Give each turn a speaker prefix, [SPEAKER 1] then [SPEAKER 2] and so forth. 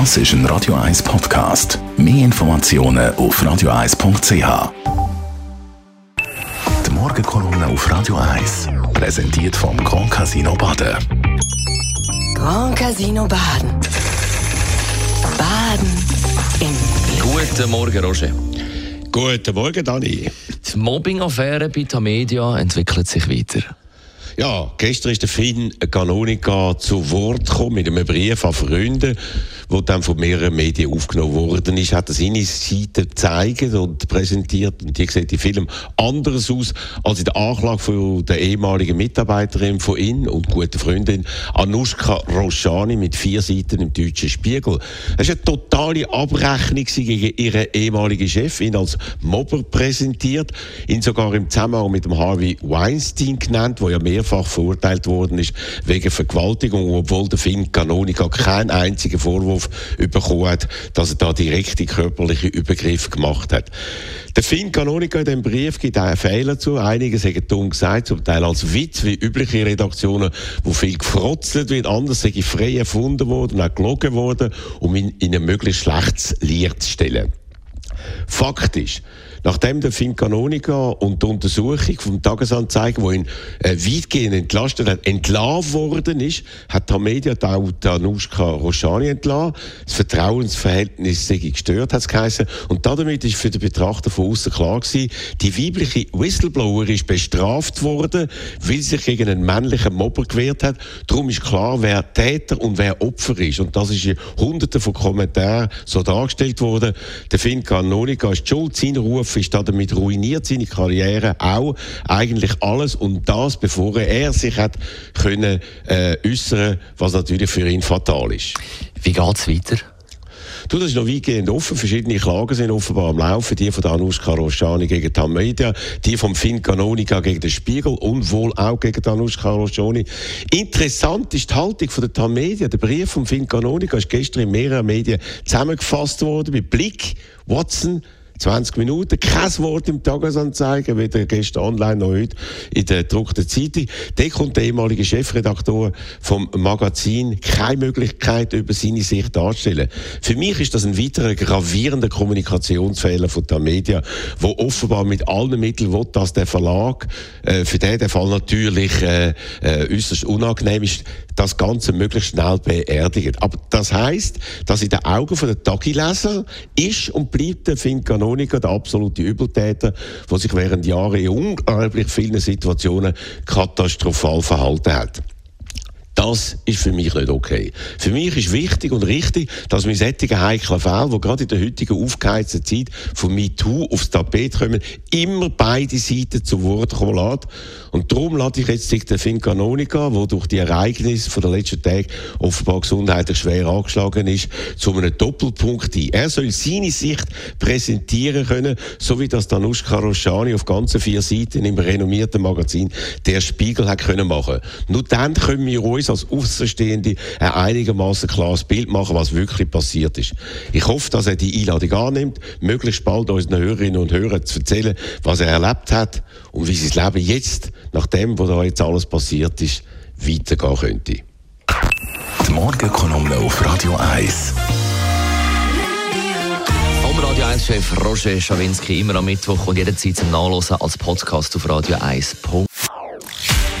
[SPEAKER 1] Das ist ein Radio 1 Podcast. Mehr Informationen auf radio1.ch. Die Morgenkolumne auf Radio 1 präsentiert vom Grand Casino Baden.
[SPEAKER 2] Grand Casino Baden. Baden im
[SPEAKER 3] Guten Morgen, Roger.
[SPEAKER 4] Guten Morgen, Dani.
[SPEAKER 3] Die Mobbing-Affäre bei Tamedia entwickelt sich weiter.
[SPEAKER 4] Ja, gestern ist der Finn Canonica zu Wort gekommen mit einem Brief an Freunde, wo dann von mehreren Medien aufgenommen worden ist. Hat er seine Seite gezeigt und präsentiert und die sieht die Film anders aus als in der Anklage von der ehemaligen Mitarbeiterin von ihm und guten Freundin Anushka Roshani mit vier Seiten im deutschen Spiegel. Es war eine totale Abrechnung gegen ihren ehemaligen Chef, ihn als Mobber präsentiert, ihn sogar im Zusammenhang mit dem Harvey Weinstein genannt, wo ja mehr mehrfach verurteilt worden ist wegen Vergewaltigung, obwohl der Finn Canonica keinen einzigen Vorwurf bekommen hat, dass er da direkte körperliche Übergriffe gemacht hat. Der Finn Canonica in diesem Brief gibt auch Fehler zu. Einige sagen dumm gesagt, zum Teil als Witz, wie übliche Redaktionen, wo viel gefrotzelt wird. Anders sei frei erfunden worden, auch gelogen worden, um ihn in ein möglichst schlechtes Licht zu stellen. Faktisch, nachdem der Fincanonica und die Untersuchung vom Tagesanzeiger, wo ihn äh, weitgehend entlastet hat, entlassen worden ist, hat die Media auch Anushka Roshani entlassen. Das Vertrauensverhältnis sei gestört, hat es geheißen. Und damit ist für den Betrachter von außen klar gewesen, die weibliche Whistleblower ist bestraft worden, weil sie sich gegen einen männlichen Mobber gewehrt hat. Darum ist klar, wer Täter und wer Opfer ist. Und das ist in hunderten von Kommentaren so dargestellt worden. Der Fincanonica Monika ist schuld, sein Ruf ist damit ruiniert, seine Karriere auch, eigentlich alles und das, bevor er sich hat können äh, äußern, was natürlich für ihn fatal ist.
[SPEAKER 3] Wie geht's weiter?
[SPEAKER 4] Du, das ist noch weitgehend offen. Verschiedene Klagen sind offenbar am Laufen. Die von der Anushka Roshani gegen die Media, die vom Finn Canonica gegen den Spiegel und wohl auch gegen die Anushka. Interessant ist die Haltung von der Tamedia. Der Brief vom Finn Canonica ist gestern in mehreren Medien zusammengefasst worden mit Blick, Watson, 20 Minuten, kein Wort im Tagesanzeiger, weder gestern online noch heute in der gedruckten Zeitung. Da kommt der ehemalige Chefredaktor vom Magazin keine Möglichkeit, über seine Sicht darzustellen. Für mich ist das ein weiterer gravierender Kommunikationsfehler von der Media, wo offenbar mit allen Mitteln will, dass der Verlag, äh, für den der Fall natürlich äh, äh, äußerst unangenehm ist, das Ganze möglichst schnell beerdigt. Aber das heißt, dass in den Augen der Tagileser ist und bleibt der Finca Kanoniker, der absolute Übeltäter, der sich während Jahren in unglaublich vielen Situationen katastrophal verhalten hat. Das ist für mich nicht okay. Für mich ist wichtig und richtig, dass wir solche heiklen Fälle, die gerade in der heutigen aufgeheizten Zeit von MeToo aufs Tapet kommen, immer beide Seiten zu Wort kommen lassen. Und darum lade ich jetzt den Finn Canonica, der durch die Ereignisse der letzten Tage offenbar gesundheitlich schwer angeschlagen ist, zu einem Doppelpunkt ein. Er soll seine Sicht präsentieren können, so wie das Danushka Roshani auf ganzen vier Seiten im renommierten Magazin Der Spiegel hat können machen. Nur dann können wir uns als Außenstehende ein einigermaßen klares Bild machen, was wirklich passiert ist. Ich hoffe, dass er die Einladung annimmt, möglichst bald unseren Hörerinnen und Hörern zu erzählen, was er erlebt hat und wie sein Leben jetzt, nach dem, was da jetzt alles passiert ist, weitergehen könnte.
[SPEAKER 1] Die Morgenkolumne auf Radio 1.
[SPEAKER 3] Vom Radio 1-Chef Roger Schawinski immer am Mittwoch und jederzeit zum Nachlesen als Podcast auf Radio 1.